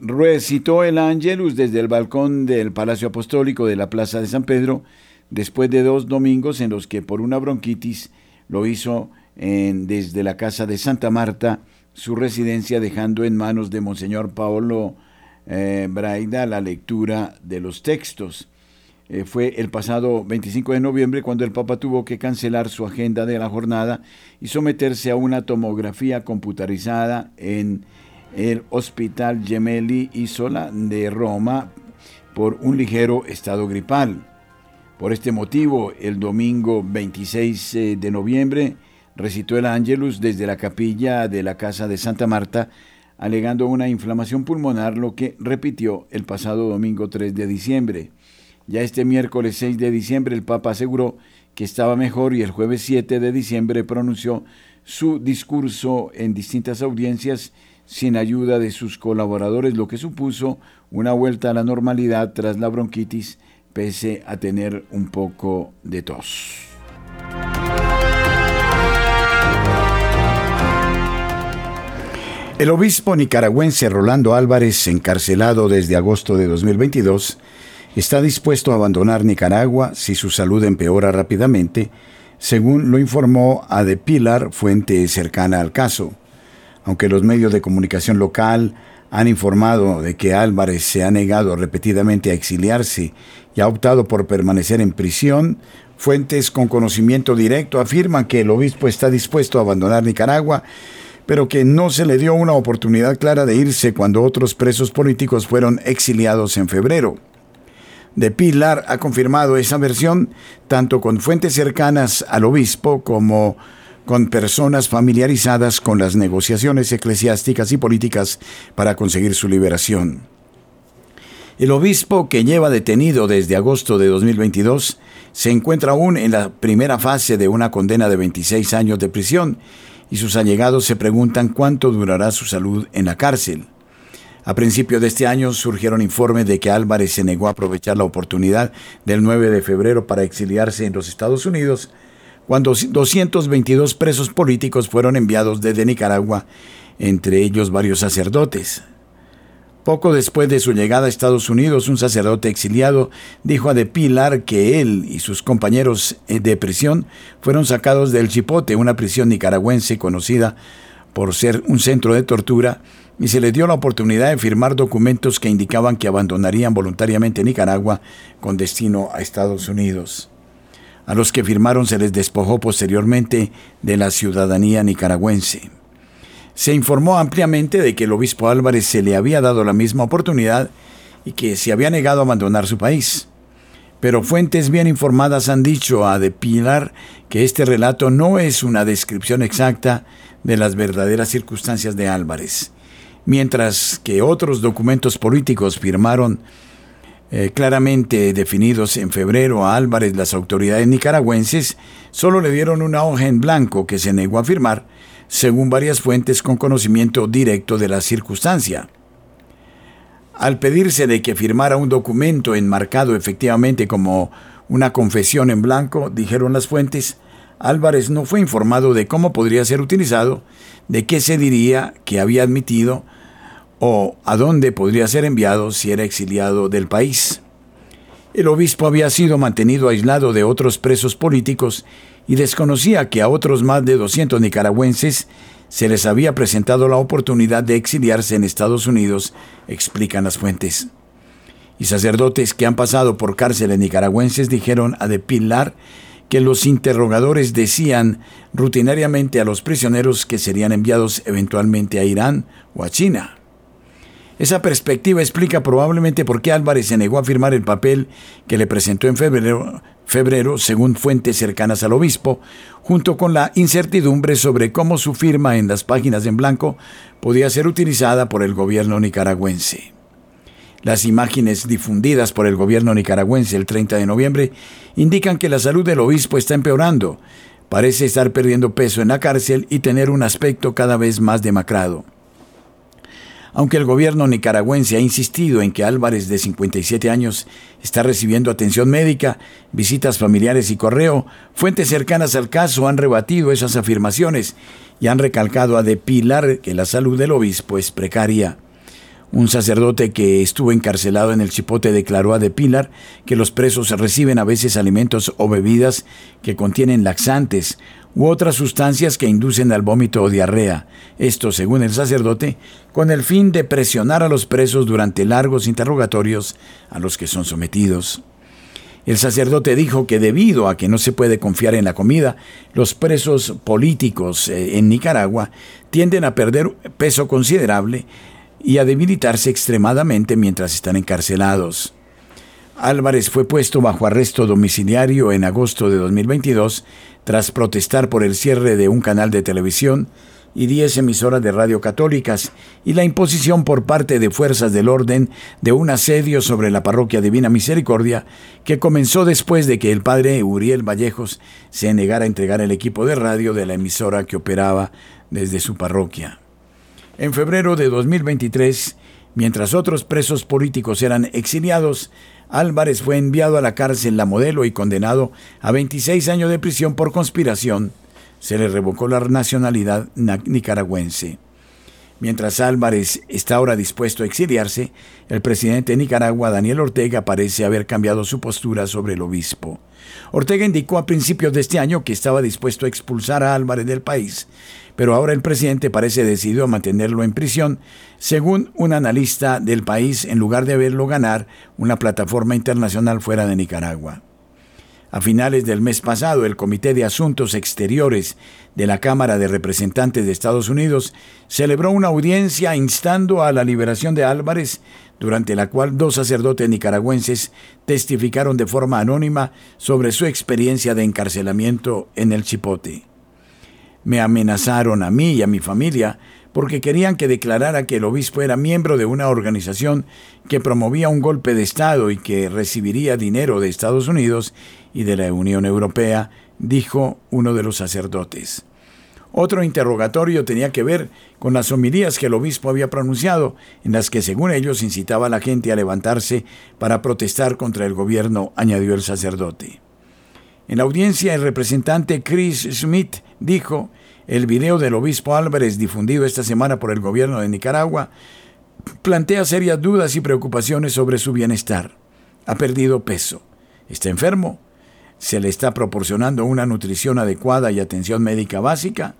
Recitó el Angelus desde el balcón del Palacio Apostólico de la Plaza de San Pedro, después de dos domingos en los que por una bronquitis lo hizo en, desde la casa de Santa Marta, su residencia, dejando en manos de Monseñor Paolo eh, Braida la lectura de los textos. Eh, fue el pasado 25 de noviembre cuando el Papa tuvo que cancelar su agenda de la jornada y someterse a una tomografía computarizada en el Hospital Gemelli Isola de Roma por un ligero estado gripal. Por este motivo, el domingo 26 eh, de noviembre recitó el Ángelus desde la capilla de la casa de Santa Marta, alegando una inflamación pulmonar, lo que repitió el pasado domingo 3 de diciembre. Ya este miércoles 6 de diciembre el Papa aseguró que estaba mejor y el jueves 7 de diciembre pronunció su discurso en distintas audiencias sin ayuda de sus colaboradores, lo que supuso una vuelta a la normalidad tras la bronquitis, pese a tener un poco de tos. El obispo nicaragüense Rolando Álvarez, encarcelado desde agosto de 2022, está dispuesto a abandonar Nicaragua si su salud empeora rápidamente, según lo informó a De Pilar, fuente cercana al caso. Aunque los medios de comunicación local han informado de que Álvarez se ha negado repetidamente a exiliarse y ha optado por permanecer en prisión, fuentes con conocimiento directo afirman que el obispo está dispuesto a abandonar Nicaragua pero que no se le dio una oportunidad clara de irse cuando otros presos políticos fueron exiliados en febrero. De Pilar ha confirmado esa versión tanto con fuentes cercanas al obispo como con personas familiarizadas con las negociaciones eclesiásticas y políticas para conseguir su liberación. El obispo, que lleva detenido desde agosto de 2022, se encuentra aún en la primera fase de una condena de 26 años de prisión y sus allegados se preguntan cuánto durará su salud en la cárcel. A principio de este año surgieron informes de que Álvarez se negó a aprovechar la oportunidad del 9 de febrero para exiliarse en los Estados Unidos, cuando 222 presos políticos fueron enviados desde Nicaragua, entre ellos varios sacerdotes. Poco después de su llegada a Estados Unidos, un sacerdote exiliado dijo a De Pilar que él y sus compañeros eh, de prisión fueron sacados del Chipote, una prisión nicaragüense conocida por ser un centro de tortura, y se les dio la oportunidad de firmar documentos que indicaban que abandonarían voluntariamente Nicaragua con destino a Estados Unidos. A los que firmaron se les despojó posteriormente de la ciudadanía nicaragüense se informó ampliamente de que el obispo Álvarez se le había dado la misma oportunidad y que se había negado a abandonar su país. Pero fuentes bien informadas han dicho a De Pilar que este relato no es una descripción exacta de las verdaderas circunstancias de Álvarez, mientras que otros documentos políticos firmaron eh, claramente definidos en febrero a Álvarez las autoridades nicaragüenses, solo le dieron una hoja en blanco que se negó a firmar según varias fuentes con conocimiento directo de la circunstancia. Al pedirse de que firmara un documento enmarcado efectivamente como una confesión en blanco, dijeron las fuentes, Álvarez no fue informado de cómo podría ser utilizado, de qué se diría que había admitido o a dónde podría ser enviado si era exiliado del país. El obispo había sido mantenido aislado de otros presos políticos y desconocía que a otros más de 200 nicaragüenses se les había presentado la oportunidad de exiliarse en Estados Unidos, explican las fuentes. Y sacerdotes que han pasado por cárceles nicaragüenses dijeron a De Pilar que los interrogadores decían rutinariamente a los prisioneros que serían enviados eventualmente a Irán o a China. Esa perspectiva explica probablemente por qué Álvarez se negó a firmar el papel que le presentó en febrero, febrero, según fuentes cercanas al obispo, junto con la incertidumbre sobre cómo su firma en las páginas en blanco podía ser utilizada por el gobierno nicaragüense. Las imágenes difundidas por el gobierno nicaragüense el 30 de noviembre indican que la salud del obispo está empeorando, parece estar perdiendo peso en la cárcel y tener un aspecto cada vez más demacrado. Aunque el gobierno nicaragüense ha insistido en que Álvarez, de 57 años, está recibiendo atención médica, visitas familiares y correo, fuentes cercanas al caso han rebatido esas afirmaciones y han recalcado a De Pilar que la salud del obispo es precaria. Un sacerdote que estuvo encarcelado en el Chipote declaró a De Pilar que los presos reciben a veces alimentos o bebidas que contienen laxantes, u otras sustancias que inducen al vómito o diarrea. Esto, según el sacerdote, con el fin de presionar a los presos durante largos interrogatorios a los que son sometidos. El sacerdote dijo que debido a que no se puede confiar en la comida, los presos políticos eh, en Nicaragua tienden a perder peso considerable y a debilitarse extremadamente mientras están encarcelados. Álvarez fue puesto bajo arresto domiciliario en agosto de 2022 tras protestar por el cierre de un canal de televisión y 10 emisoras de radio católicas y la imposición por parte de fuerzas del orden de un asedio sobre la parroquia Divina Misericordia que comenzó después de que el padre Uriel Vallejos se negara a entregar el equipo de radio de la emisora que operaba desde su parroquia. En febrero de 2023, mientras otros presos políticos eran exiliados, Álvarez fue enviado a la cárcel La Modelo y condenado a 26 años de prisión por conspiración. Se le revocó la nacionalidad nicaragüense. Mientras Álvarez está ahora dispuesto a exiliarse, el presidente de Nicaragua, Daniel Ortega, parece haber cambiado su postura sobre el obispo. Ortega indicó a principios de este año que estaba dispuesto a expulsar a Álvarez del país, pero ahora el presidente parece decidido a mantenerlo en prisión, según un analista del país, en lugar de verlo ganar una plataforma internacional fuera de Nicaragua. A finales del mes pasado, el Comité de Asuntos Exteriores de la Cámara de Representantes de Estados Unidos celebró una audiencia instando a la liberación de Álvarez, durante la cual dos sacerdotes nicaragüenses testificaron de forma anónima sobre su experiencia de encarcelamiento en el Chipote. Me amenazaron a mí y a mi familia porque querían que declarara que el obispo era miembro de una organización que promovía un golpe de Estado y que recibiría dinero de Estados Unidos y de la Unión Europea, dijo uno de los sacerdotes. Otro interrogatorio tenía que ver con las homilías que el obispo había pronunciado, en las que según ellos incitaba a la gente a levantarse para protestar contra el gobierno, añadió el sacerdote. En la audiencia, el representante Chris Smith dijo, el video del obispo Álvarez difundido esta semana por el gobierno de Nicaragua plantea serias dudas y preocupaciones sobre su bienestar. Ha perdido peso. Está enfermo. Se le está proporcionando una nutrición adecuada y atención médica básica.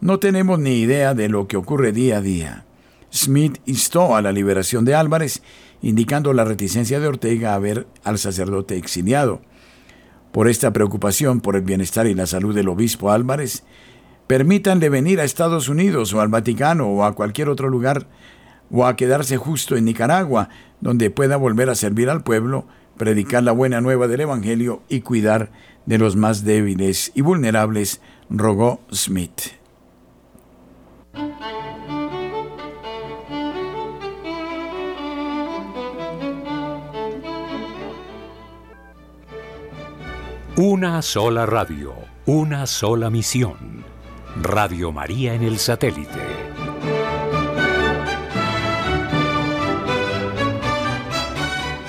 No tenemos ni idea de lo que ocurre día a día. Smith instó a la liberación de Álvarez, indicando la reticencia de Ortega a ver al sacerdote exiliado. Por esta preocupación por el bienestar y la salud del obispo Álvarez, permítanle venir a Estados Unidos o al Vaticano o a cualquier otro lugar o a quedarse justo en Nicaragua, donde pueda volver a servir al pueblo, predicar la buena nueva del Evangelio y cuidar de los más débiles y vulnerables, rogó Smith. Una sola radio, una sola misión. Radio María en el satélite.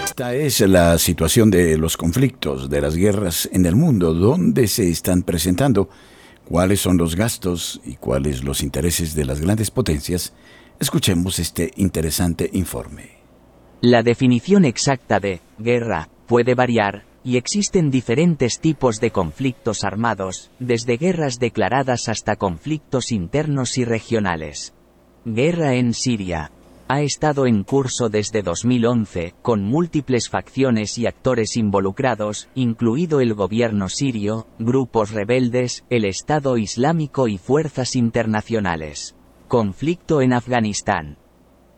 Esta es la situación de los conflictos, de las guerras en el mundo, dónde se están presentando, cuáles son los gastos y cuáles los intereses de las grandes potencias. Escuchemos este interesante informe. La definición exacta de guerra puede variar, y existen diferentes tipos de conflictos armados, desde guerras declaradas hasta conflictos internos y regionales. Guerra en Siria. Ha estado en curso desde 2011, con múltiples facciones y actores involucrados, incluido el gobierno sirio, grupos rebeldes, el Estado Islámico y fuerzas internacionales. Conflicto en Afganistán.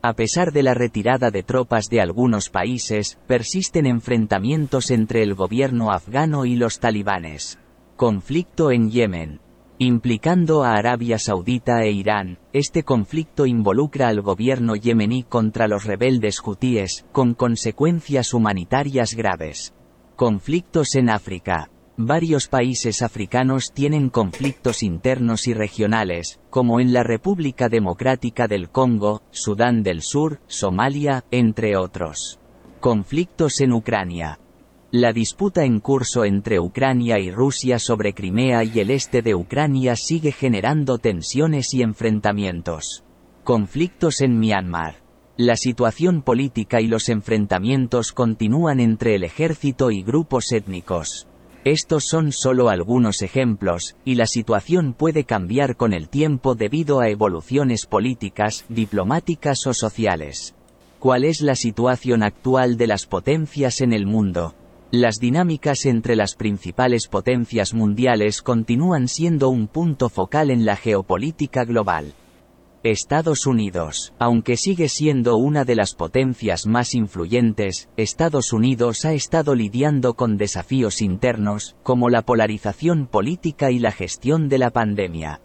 A pesar de la retirada de tropas de algunos países, persisten enfrentamientos entre el gobierno afgano y los talibanes. Conflicto en Yemen. Implicando a Arabia Saudita e Irán, este conflicto involucra al gobierno yemení contra los rebeldes hutíes, con consecuencias humanitarias graves. Conflictos en África. Varios países africanos tienen conflictos internos y regionales, como en la República Democrática del Congo, Sudán del Sur, Somalia, entre otros. Conflictos en Ucrania. La disputa en curso entre Ucrania y Rusia sobre Crimea y el este de Ucrania sigue generando tensiones y enfrentamientos. Conflictos en Myanmar. La situación política y los enfrentamientos continúan entre el ejército y grupos étnicos. Estos son solo algunos ejemplos, y la situación puede cambiar con el tiempo debido a evoluciones políticas, diplomáticas o sociales. ¿Cuál es la situación actual de las potencias en el mundo? Las dinámicas entre las principales potencias mundiales continúan siendo un punto focal en la geopolítica global. Estados Unidos. Aunque sigue siendo una de las potencias más influyentes, Estados Unidos ha estado lidiando con desafíos internos, como la polarización política y la gestión de la pandemia.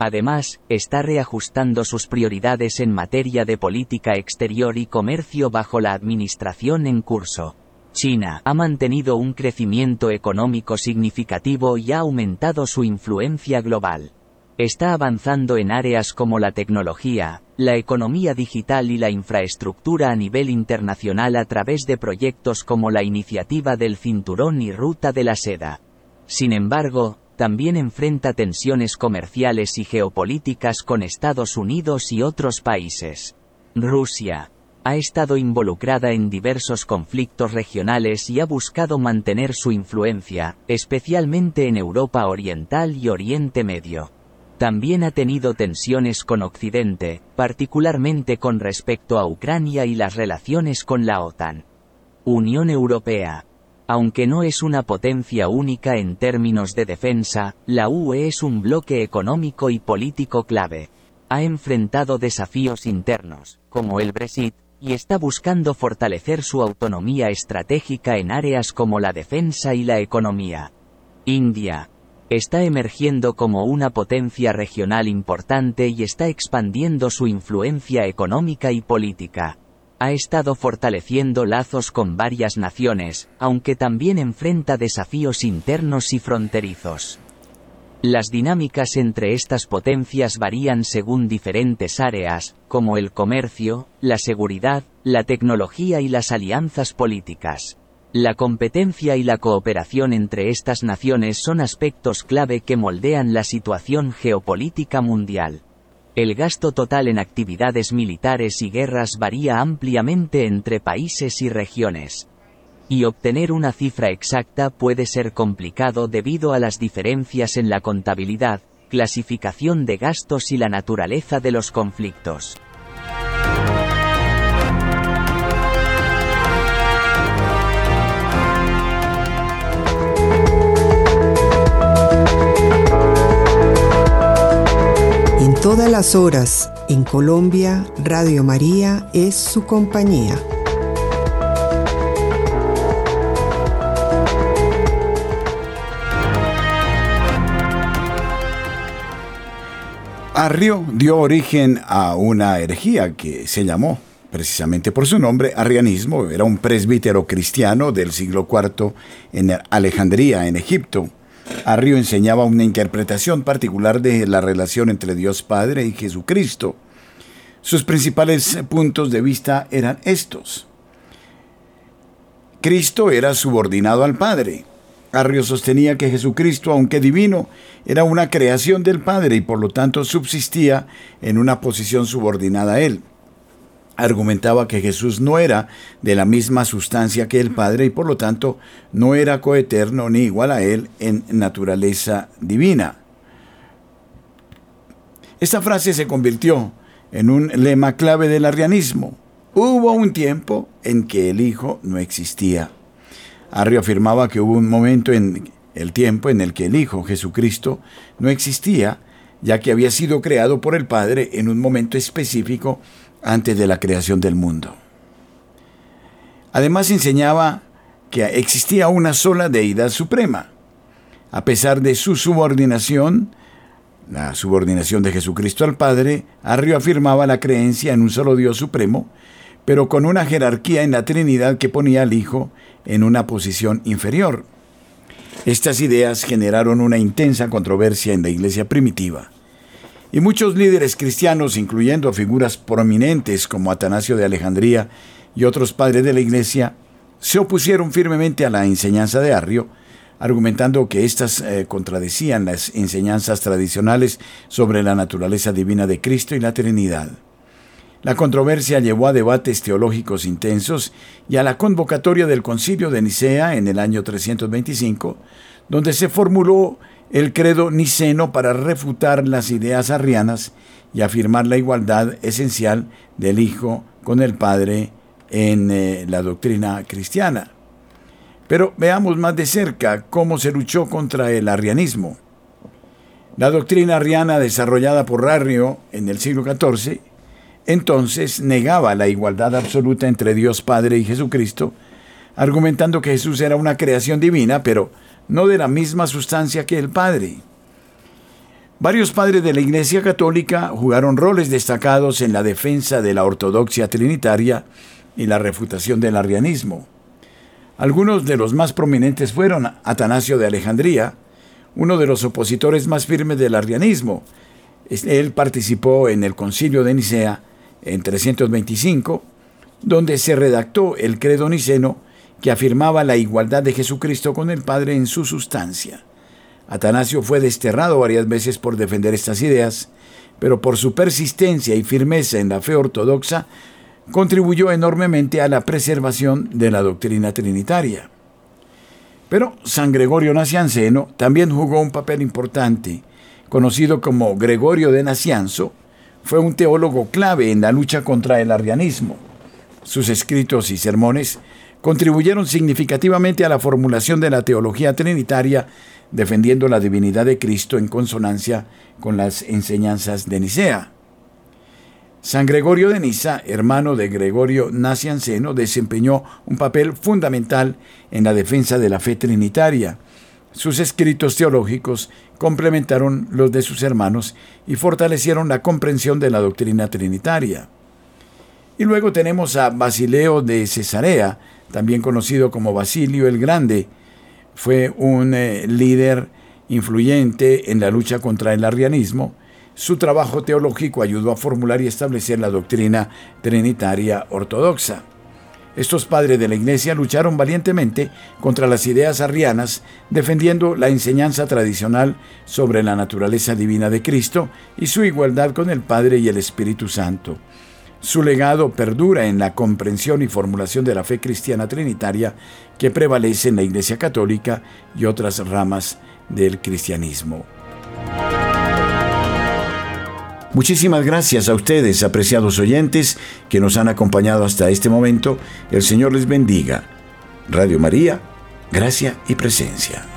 Además, está reajustando sus prioridades en materia de política exterior y comercio bajo la administración en curso. China ha mantenido un crecimiento económico significativo y ha aumentado su influencia global está avanzando en áreas como la tecnología, la economía digital y la infraestructura a nivel internacional a través de proyectos como la iniciativa del Cinturón y Ruta de la Seda. Sin embargo, también enfrenta tensiones comerciales y geopolíticas con Estados Unidos y otros países. Rusia ha estado involucrada en diversos conflictos regionales y ha buscado mantener su influencia, especialmente en Europa Oriental y Oriente Medio. También ha tenido tensiones con Occidente, particularmente con respecto a Ucrania y las relaciones con la OTAN. Unión Europea. Aunque no es una potencia única en términos de defensa, la UE es un bloque económico y político clave. Ha enfrentado desafíos internos, como el Brexit, y está buscando fortalecer su autonomía estratégica en áreas como la defensa y la economía. India, está emergiendo como una potencia regional importante y está expandiendo su influencia económica y política. Ha estado fortaleciendo lazos con varias naciones, aunque también enfrenta desafíos internos y fronterizos. Las dinámicas entre estas potencias varían según diferentes áreas, como el comercio, la seguridad, la tecnología y las alianzas políticas. La competencia y la cooperación entre estas naciones son aspectos clave que moldean la situación geopolítica mundial. El gasto total en actividades militares y guerras varía ampliamente entre países y regiones. Y obtener una cifra exacta puede ser complicado debido a las diferencias en la contabilidad, clasificación de gastos y la naturaleza de los conflictos. Todas las horas, en Colombia, Radio María es su compañía. Arrio dio origen a una herejía que se llamó, precisamente por su nombre, arrianismo. Era un presbítero cristiano del siglo IV en Alejandría, en Egipto. Arrio enseñaba una interpretación particular de la relación entre Dios Padre y Jesucristo. Sus principales puntos de vista eran estos. Cristo era subordinado al Padre. Arrio sostenía que Jesucristo, aunque divino, era una creación del Padre y por lo tanto subsistía en una posición subordinada a Él. Argumentaba que Jesús no era de la misma sustancia que el Padre y por lo tanto no era coeterno ni igual a Él en naturaleza divina. Esta frase se convirtió en un lema clave del arrianismo. Hubo un tiempo en que el Hijo no existía. Arrio afirmaba que hubo un momento en el tiempo en el que el Hijo, Jesucristo, no existía, ya que había sido creado por el Padre en un momento específico antes de la creación del mundo. Además enseñaba que existía una sola deidad suprema. A pesar de su subordinación, la subordinación de Jesucristo al Padre, Arrio afirmaba la creencia en un solo Dios supremo, pero con una jerarquía en la Trinidad que ponía al Hijo en una posición inferior. Estas ideas generaron una intensa controversia en la iglesia primitiva. Y muchos líderes cristianos, incluyendo figuras prominentes como Atanasio de Alejandría y otros padres de la iglesia, se opusieron firmemente a la enseñanza de Arrio, argumentando que éstas eh, contradecían las enseñanzas tradicionales sobre la naturaleza divina de Cristo y la Trinidad. La controversia llevó a debates teológicos intensos y a la convocatoria del concilio de Nicea en el año 325, donde se formuló el credo niceno para refutar las ideas arrianas y afirmar la igualdad esencial del Hijo con el Padre en eh, la doctrina cristiana. Pero veamos más de cerca cómo se luchó contra el arrianismo. La doctrina arriana desarrollada por Arrio en el siglo XIV entonces negaba la igualdad absoluta entre Dios Padre y Jesucristo, argumentando que Jesús era una creación divina, pero no de la misma sustancia que el Padre. Varios padres de la Iglesia Católica jugaron roles destacados en la defensa de la ortodoxia trinitaria y la refutación del arrianismo. Algunos de los más prominentes fueron Atanasio de Alejandría, uno de los opositores más firmes del arrianismo. Él participó en el concilio de Nicea en 325, donde se redactó el credo niceno que afirmaba la igualdad de Jesucristo con el Padre en su sustancia. Atanasio fue desterrado varias veces por defender estas ideas, pero por su persistencia y firmeza en la fe ortodoxa, contribuyó enormemente a la preservación de la doctrina trinitaria. Pero San Gregorio Nacianceno también jugó un papel importante, conocido como Gregorio de Nacianzo, fue un teólogo clave en la lucha contra el arrianismo. Sus escritos y sermones contribuyeron significativamente a la formulación de la teología trinitaria, defendiendo la divinidad de Cristo en consonancia con las enseñanzas de Nicea. San Gregorio de Niza, hermano de Gregorio Nacianceno, desempeñó un papel fundamental en la defensa de la fe trinitaria. Sus escritos teológicos complementaron los de sus hermanos y fortalecieron la comprensión de la doctrina trinitaria. Y luego tenemos a Basileo de Cesarea, también conocido como Basilio el Grande. Fue un eh, líder influyente en la lucha contra el arrianismo. Su trabajo teológico ayudó a formular y establecer la doctrina trinitaria ortodoxa. Estos padres de la Iglesia lucharon valientemente contra las ideas arrianas, defendiendo la enseñanza tradicional sobre la naturaleza divina de Cristo y su igualdad con el Padre y el Espíritu Santo. Su legado perdura en la comprensión y formulación de la fe cristiana trinitaria que prevalece en la Iglesia Católica y otras ramas del cristianismo. Muchísimas gracias a ustedes, apreciados oyentes, que nos han acompañado hasta este momento. El Señor les bendiga. Radio María, gracia y presencia.